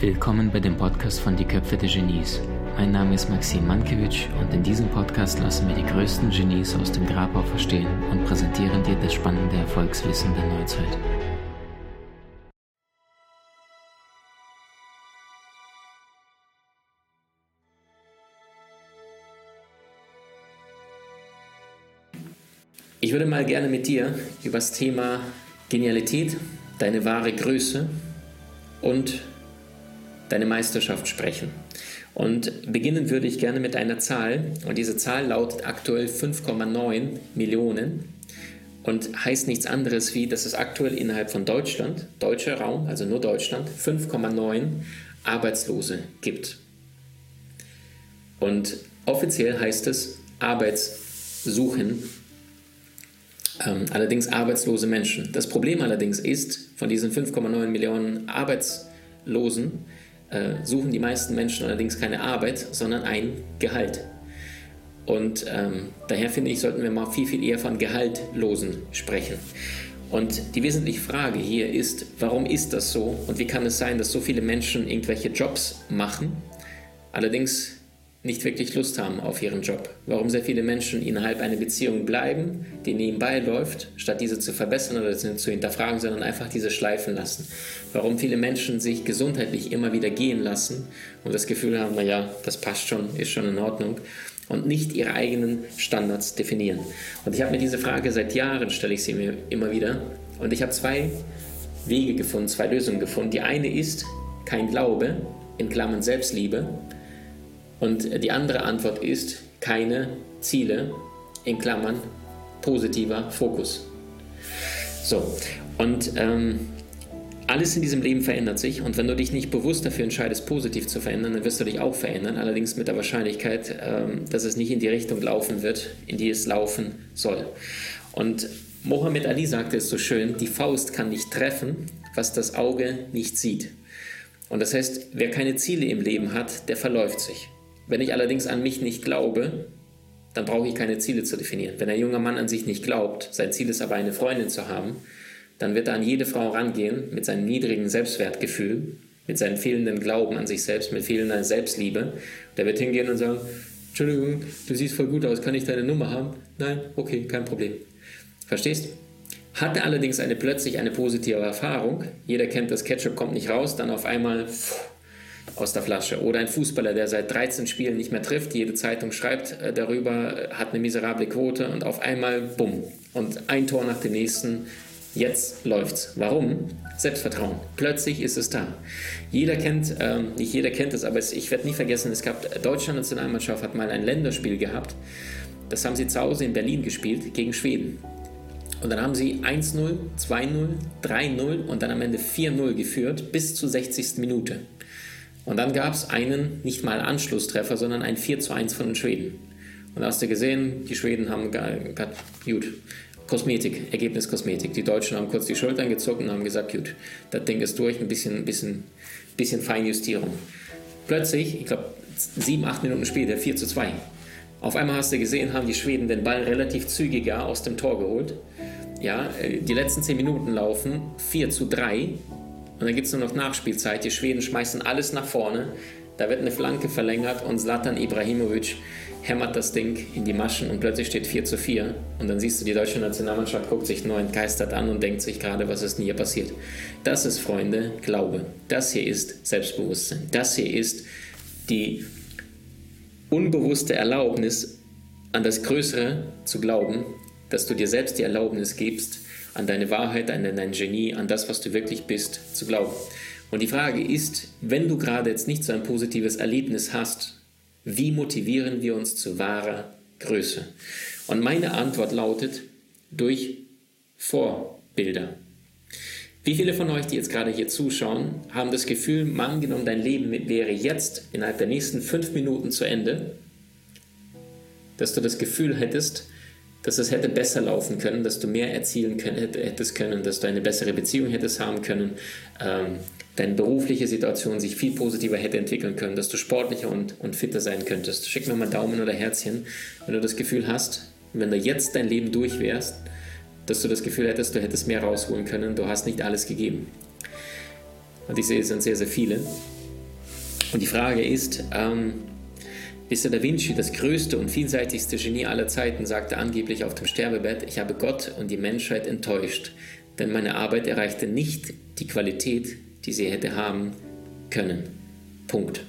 Willkommen bei dem Podcast von Die Köpfe der Genies. Mein Name ist Maxim Mankewitsch und in diesem Podcast lassen wir die größten Genies aus dem Grabau verstehen und präsentieren dir das spannende Erfolgswissen der Neuzeit. Ich würde mal gerne mit dir über das Thema Genialität, deine wahre Größe und deine Meisterschaft sprechen. Und beginnen würde ich gerne mit einer Zahl. Und diese Zahl lautet aktuell 5,9 Millionen und heißt nichts anderes wie, dass es aktuell innerhalb von Deutschland, deutscher Raum, also nur Deutschland, 5,9 Arbeitslose gibt. Und offiziell heißt es Arbeitssuchen, ähm, allerdings arbeitslose Menschen. Das Problem allerdings ist, von diesen 5,9 Millionen Arbeitslosen äh, suchen die meisten Menschen allerdings keine Arbeit, sondern ein Gehalt. Und ähm, daher finde ich, sollten wir mal viel, viel eher von Gehaltlosen sprechen. Und die wesentliche Frage hier ist, warum ist das so und wie kann es sein, dass so viele Menschen irgendwelche Jobs machen, allerdings nicht wirklich Lust haben auf ihren Job. Warum sehr viele Menschen innerhalb einer Beziehung bleiben, die nebenbei läuft, statt diese zu verbessern oder zu hinterfragen, sondern einfach diese schleifen lassen. Warum viele Menschen sich gesundheitlich immer wieder gehen lassen und das Gefühl haben, naja, das passt schon, ist schon in Ordnung und nicht ihre eigenen Standards definieren. Und ich habe mir diese Frage seit Jahren, stelle ich sie mir immer wieder und ich habe zwei Wege gefunden, zwei Lösungen gefunden. Die eine ist kein Glaube, in Klammern Selbstliebe, und die andere Antwort ist keine Ziele, in Klammern positiver Fokus. So, und ähm, alles in diesem Leben verändert sich und wenn du dich nicht bewusst dafür entscheidest, positiv zu verändern, dann wirst du dich auch verändern, allerdings mit der Wahrscheinlichkeit, ähm, dass es nicht in die Richtung laufen wird, in die es laufen soll. Und Mohammed Ali sagte es so schön, die Faust kann nicht treffen, was das Auge nicht sieht. Und das heißt, wer keine Ziele im Leben hat, der verläuft sich. Wenn ich allerdings an mich nicht glaube, dann brauche ich keine Ziele zu definieren. Wenn ein junger Mann an sich nicht glaubt, sein Ziel ist aber eine Freundin zu haben, dann wird er an jede Frau rangehen mit seinem niedrigen Selbstwertgefühl, mit seinem fehlenden Glauben an sich selbst, mit fehlender Selbstliebe. Der wird hingehen und sagen, Entschuldigung, du siehst voll gut aus, kann ich deine Nummer haben? Nein, okay, kein Problem. Verstehst? Hat er allerdings eine plötzlich eine positive Erfahrung, jeder kennt das Ketchup kommt nicht raus, dann auf einmal pff, aus der Flasche. Oder ein Fußballer, der seit 13 Spielen nicht mehr trifft, jede Zeitung schreibt äh, darüber, hat eine miserable Quote und auf einmal, bumm, und ein Tor nach dem nächsten, jetzt läuft's. Warum? Selbstvertrauen. Plötzlich ist es da. Jeder kennt, ähm, nicht jeder kennt es, aber ich werde nie vergessen, es gab, äh, Deutschland Nationalmannschaft hat mal ein Länderspiel gehabt, das haben sie zu Hause in Berlin gespielt, gegen Schweden. Und dann haben sie 1-0, 2-0, 3-0 und dann am Ende 4-0 geführt bis zur 60. Minute. Und dann gab es einen, nicht mal Anschlusstreffer, sondern ein 4 zu 1 von den Schweden. Und da hast du gesehen, die Schweden haben gesagt, gut, Kosmetik, Ergebnis Kosmetik. Die Deutschen haben kurz die Schultern gezogen und haben gesagt, gut, das Ding ist durch, ein bisschen, bisschen, bisschen Feinjustierung. Plötzlich, ich glaube, sieben, acht Minuten später, 4 zu 2. Auf einmal hast du gesehen, haben die Schweden den Ball relativ zügiger aus dem Tor geholt. Ja, äh, die letzten zehn Minuten laufen 4 zu 3 und dann gibt es nur noch Nachspielzeit. Die Schweden schmeißen alles nach vorne. Da wird eine Flanke verlängert und Zlatan Ibrahimovic hämmert das Ding in die Maschen und plötzlich steht 4 zu 4. Und dann siehst du, die deutsche Nationalmannschaft guckt sich nur entgeistert an und denkt sich gerade, was ist denn hier passiert. Das ist, Freunde, Glaube. Das hier ist Selbstbewusstsein. Das hier ist die unbewusste Erlaubnis, an das Größere zu glauben, dass du dir selbst die Erlaubnis gibst, an deine Wahrheit, an dein Genie, an das, was du wirklich bist, zu glauben. Und die Frage ist, wenn du gerade jetzt nicht so ein positives Erlebnis hast, wie motivieren wir uns zu wahrer Größe? Und meine Antwort lautet, durch Vorbilder. Wie viele von euch, die jetzt gerade hier zuschauen, haben das Gefühl, mal angenommen, dein Leben wäre jetzt innerhalb der nächsten fünf Minuten zu Ende, dass du das Gefühl hättest, dass es hätte besser laufen können, dass du mehr erzielen können, hättest können, dass du eine bessere Beziehung hättest haben können, ähm, deine berufliche Situation sich viel positiver hätte entwickeln können, dass du sportlicher und, und fitter sein könntest. Schick mir mal Daumen oder Herzchen, wenn du das Gefühl hast, wenn du jetzt dein Leben durch wärst, dass du das Gefühl hättest, du hättest mehr rausholen können, du hast nicht alles gegeben. Und ich sehe, es sind sehr, sehr viele. Und die Frage ist, ähm, Mr. Da Vinci, das größte und vielseitigste Genie aller Zeiten, sagte angeblich auf dem Sterbebett, ich habe Gott und die Menschheit enttäuscht, denn meine Arbeit erreichte nicht die Qualität, die sie hätte haben können. Punkt.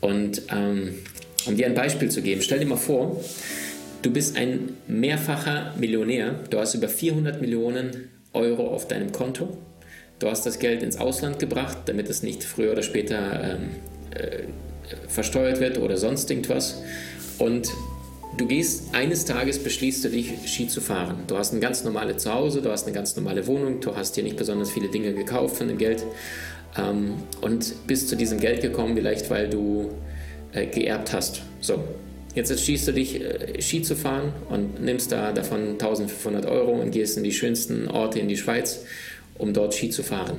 Und ähm, um dir ein Beispiel zu geben, stell dir mal vor, du bist ein mehrfacher Millionär, du hast über 400 Millionen Euro auf deinem Konto, du hast das Geld ins Ausland gebracht, damit es nicht früher oder später ähm, äh, versteuert wird oder sonst irgendwas. Und du gehst, eines Tages beschließt du dich, Ski zu fahren. Du hast ein ganz normales Zuhause, du hast eine ganz normale Wohnung, du hast dir nicht besonders viele Dinge gekauft von dem Geld ähm, und bist zu diesem Geld gekommen, vielleicht weil du äh, geerbt hast. So, jetzt entschließt du dich, äh, Ski zu fahren und nimmst da davon 1500 Euro und gehst in die schönsten Orte in die Schweiz, um dort Ski zu fahren.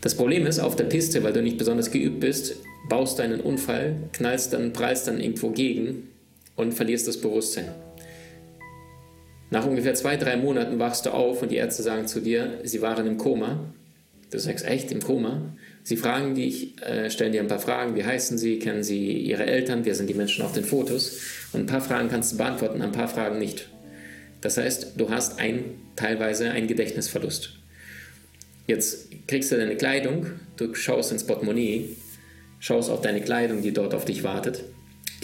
Das Problem ist, auf der Piste, weil du nicht besonders geübt bist, baust du einen Unfall, knallst dann, prallst dann irgendwo gegen und verlierst das Bewusstsein. Nach ungefähr zwei, drei Monaten wachst du auf und die Ärzte sagen zu dir, sie waren im Koma. Du sagst, echt, im Koma? Sie fragen dich, äh, stellen dir ein paar Fragen, wie heißen sie, kennen sie ihre Eltern, wer sind die Menschen auf den Fotos? Und ein paar Fragen kannst du beantworten, ein paar Fragen nicht. Das heißt, du hast ein, teilweise einen Gedächtnisverlust. Jetzt kriegst du deine Kleidung, du schaust ins Portemonnaie, schaust auf deine Kleidung, die dort auf dich wartet,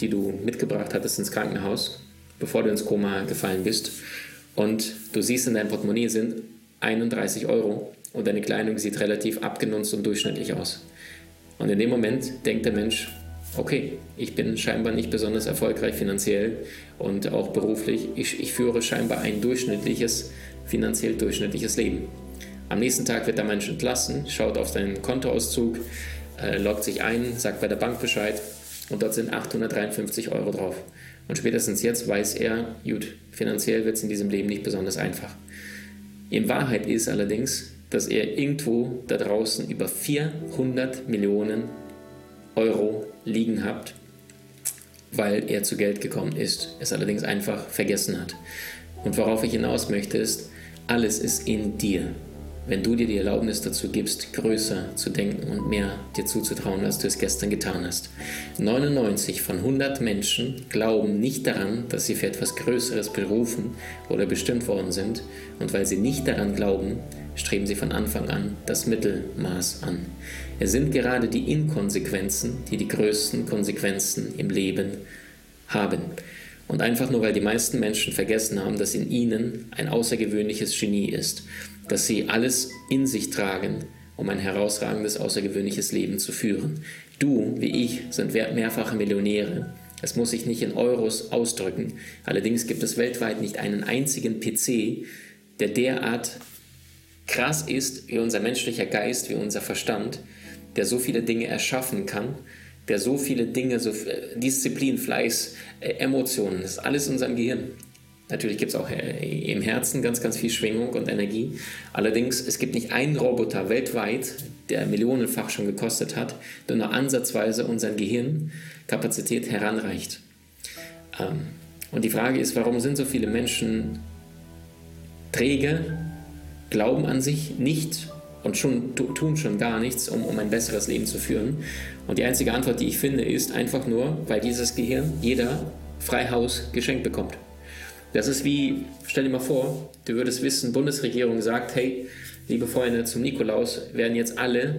die du mitgebracht hattest ins Krankenhaus, bevor du ins Koma gefallen bist. Und du siehst in deinem Portemonnaie sind 31 Euro und deine Kleidung sieht relativ abgenutzt und durchschnittlich aus. Und in dem Moment denkt der Mensch, okay, ich bin scheinbar nicht besonders erfolgreich finanziell und auch beruflich. Ich, ich führe scheinbar ein durchschnittliches, finanziell durchschnittliches Leben. Am nächsten Tag wird der Mensch entlassen, schaut auf seinen Kontoauszug, äh, loggt sich ein, sagt bei der Bank Bescheid und dort sind 853 Euro drauf. Und spätestens jetzt weiß er, gut, finanziell wird es in diesem Leben nicht besonders einfach. In Wahrheit ist allerdings, dass er irgendwo da draußen über 400 Millionen Euro liegen hat, weil er zu Geld gekommen ist, es allerdings einfach vergessen hat. Und worauf ich hinaus möchte ist, alles ist in dir wenn du dir die Erlaubnis dazu gibst, größer zu denken und mehr dir zuzutrauen, als du es gestern getan hast. 99 von 100 Menschen glauben nicht daran, dass sie für etwas Größeres berufen oder bestimmt worden sind und weil sie nicht daran glauben, streben sie von Anfang an das Mittelmaß an. Es sind gerade die Inkonsequenzen, die die größten Konsequenzen im Leben haben. Und einfach nur, weil die meisten Menschen vergessen haben, dass in ihnen ein außergewöhnliches Genie ist dass sie alles in sich tragen, um ein herausragendes, außergewöhnliches Leben zu führen. Du, wie ich, sind mehrfache Millionäre. Es muss sich nicht in Euros ausdrücken. Allerdings gibt es weltweit nicht einen einzigen PC, der derart krass ist wie unser menschlicher Geist, wie unser Verstand, der so viele Dinge erschaffen kann, der so viele Dinge, so äh, Disziplin, Fleiß, äh, Emotionen, das ist alles in unserem Gehirn. Natürlich gibt es auch äh, im Herzen ganz, ganz viel Schwingung und Energie. Allerdings, es gibt nicht einen Roboter weltweit, der millionenfach schon gekostet hat, der nur ansatzweise unseren Gehirnkapazität heranreicht. Ähm, und die Frage ist, warum sind so viele Menschen träge, glauben an sich nicht und schon, tun schon gar nichts, um, um ein besseres Leben zu führen? Und die einzige Antwort, die ich finde, ist einfach nur, weil dieses Gehirn jeder Freihaus geschenkt bekommt. Das ist wie, stell dir mal vor, du würdest wissen, Bundesregierung sagt, hey, liebe Freunde, zum Nikolaus werden jetzt alle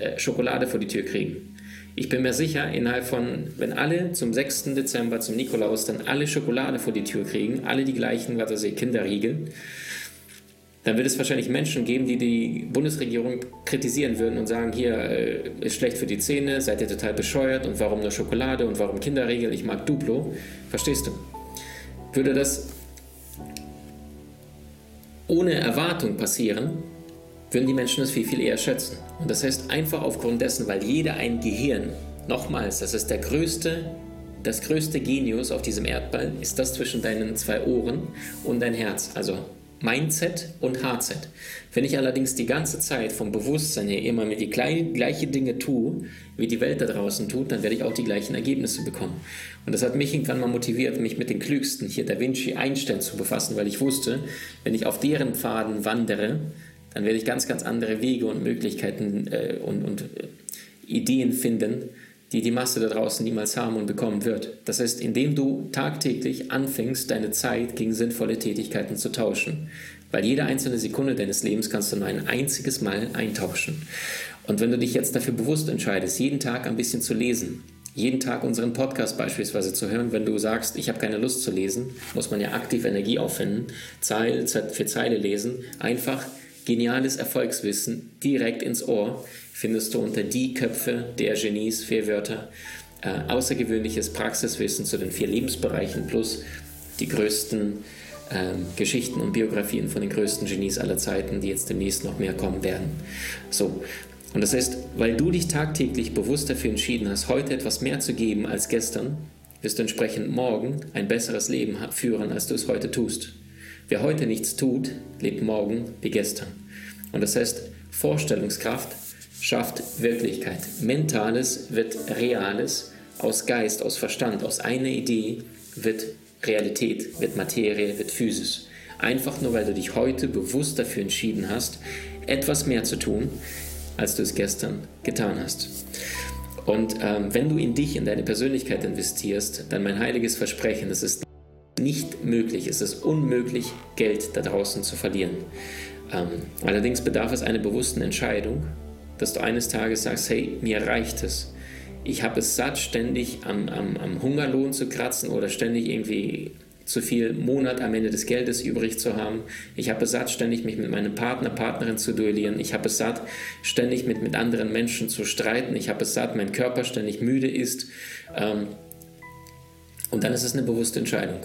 äh, Schokolade vor die Tür kriegen. Ich bin mir sicher, innerhalb von, wenn alle zum 6. Dezember, zum Nikolaus, dann alle Schokolade vor die Tür kriegen, alle die gleichen, was weiß ich, Kinderriegel, dann wird es wahrscheinlich Menschen geben, die die Bundesregierung kritisieren würden und sagen, hier äh, ist schlecht für die Zähne, seid ihr total bescheuert und warum nur Schokolade und warum Kinderriegel, ich mag Duplo. Verstehst du? Würde das ohne Erwartung passieren, würden die Menschen das viel, viel eher schätzen. Und das heißt einfach aufgrund dessen, weil jeder ein Gehirn, nochmals, das ist der größte, das größte Genius auf diesem Erdball, ist das zwischen deinen zwei Ohren und dein Herz. Also Mindset und HZ. Wenn ich allerdings die ganze Zeit vom Bewusstsein her immer mit die gleichen Dinge tue, wie die Welt da draußen tut, dann werde ich auch die gleichen Ergebnisse bekommen. Und das hat mich irgendwann mal motiviert, mich mit den Klügsten, hier Da Vinci Einstein zu befassen, weil ich wusste, wenn ich auf deren Pfaden wandere, dann werde ich ganz, ganz andere Wege und Möglichkeiten äh, und, und äh, Ideen finden, die die Masse da draußen niemals haben und bekommen wird. Das heißt, indem du tagtäglich anfängst, deine Zeit gegen sinnvolle Tätigkeiten zu tauschen. Weil jede einzelne Sekunde deines Lebens kannst du nur ein einziges Mal eintauschen. Und wenn du dich jetzt dafür bewusst entscheidest, jeden Tag ein bisschen zu lesen, jeden Tag unseren Podcast beispielsweise zu hören, wenn du sagst, ich habe keine Lust zu lesen, muss man ja aktiv Energie aufwenden, Zeile für Zeile lesen, einfach geniales Erfolgswissen direkt ins Ohr findest du unter die Köpfe der Genies vier Wörter. Äh, außergewöhnliches Praxiswissen zu den vier Lebensbereichen plus die größten äh, Geschichten und Biografien von den größten Genies aller Zeiten, die jetzt demnächst noch mehr kommen werden. So. Und das heißt, weil du dich tagtäglich bewusst dafür entschieden hast, heute etwas mehr zu geben als gestern, wirst du entsprechend morgen ein besseres Leben führen, als du es heute tust. Wer heute nichts tut, lebt morgen wie gestern. Und das heißt, Vorstellungskraft schafft Wirklichkeit. Mentales wird Reales, aus Geist, aus Verstand, aus einer Idee wird Realität, wird Materie, wird Physis. Einfach nur, weil du dich heute bewusst dafür entschieden hast, etwas mehr zu tun, als du es gestern getan hast. Und ähm, wenn du in dich, in deine Persönlichkeit investierst, dann mein heiliges Versprechen, es ist nicht möglich, es ist unmöglich, Geld da draußen zu verlieren. Ähm, allerdings bedarf es einer bewussten Entscheidung, dass du eines Tages sagst, hey, mir reicht es. Ich habe es satt, ständig am, am, am Hungerlohn zu kratzen oder ständig irgendwie zu viel Monat am Ende des Geldes übrig zu haben. Ich habe es satt, ständig mich mit meinem Partner, Partnerin zu duellieren. Ich habe es satt, ständig mit, mit anderen Menschen zu streiten. Ich habe es satt, mein Körper ständig müde ist. Ähm, und dann ist es eine bewusste Entscheidung.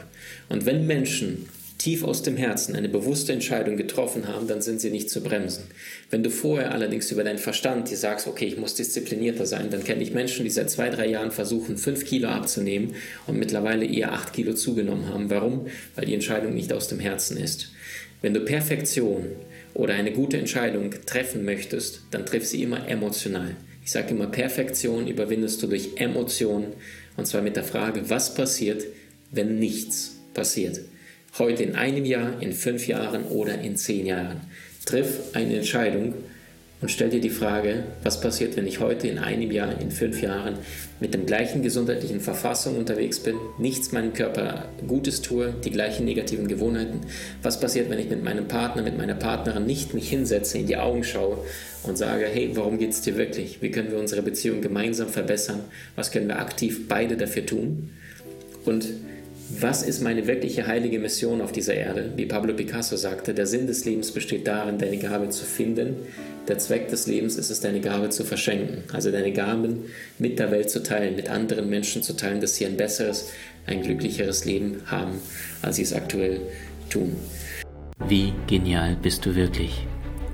Und wenn Menschen tief aus dem Herzen eine bewusste Entscheidung getroffen haben, dann sind sie nicht zu bremsen. Wenn du vorher allerdings über deinen Verstand dir sagst, okay, ich muss disziplinierter sein, dann kenne ich Menschen, die seit zwei, drei Jahren versuchen, fünf Kilo abzunehmen und mittlerweile eher acht Kilo zugenommen haben. Warum? Weil die Entscheidung nicht aus dem Herzen ist. Wenn du Perfektion oder eine gute Entscheidung treffen möchtest, dann triff sie immer emotional. Ich sage immer, Perfektion überwindest du durch Emotionen und zwar mit der Frage, was passiert, wenn nichts passiert. Heute in einem Jahr, in fünf Jahren oder in zehn Jahren. Triff eine Entscheidung und stell dir die Frage, was passiert, wenn ich heute in einem Jahr, in fünf Jahren mit dem gleichen gesundheitlichen Verfassung unterwegs bin, nichts meinem Körper Gutes tue, die gleichen negativen Gewohnheiten. Was passiert, wenn ich mit meinem Partner, mit meiner Partnerin nicht mich hinsetze, in die Augen schaue und sage, hey, warum geht es dir wirklich? Wie können wir unsere Beziehung gemeinsam verbessern? Was können wir aktiv beide dafür tun? Und was ist meine wirkliche heilige Mission auf dieser Erde? Wie Pablo Picasso sagte, der Sinn des Lebens besteht darin, deine Gabe zu finden. Der Zweck des Lebens ist es, deine Gabe zu verschenken. Also deine Gaben mit der Welt zu teilen, mit anderen Menschen zu teilen, dass sie ein besseres, ein glücklicheres Leben haben, als sie es aktuell tun. Wie genial bist du wirklich?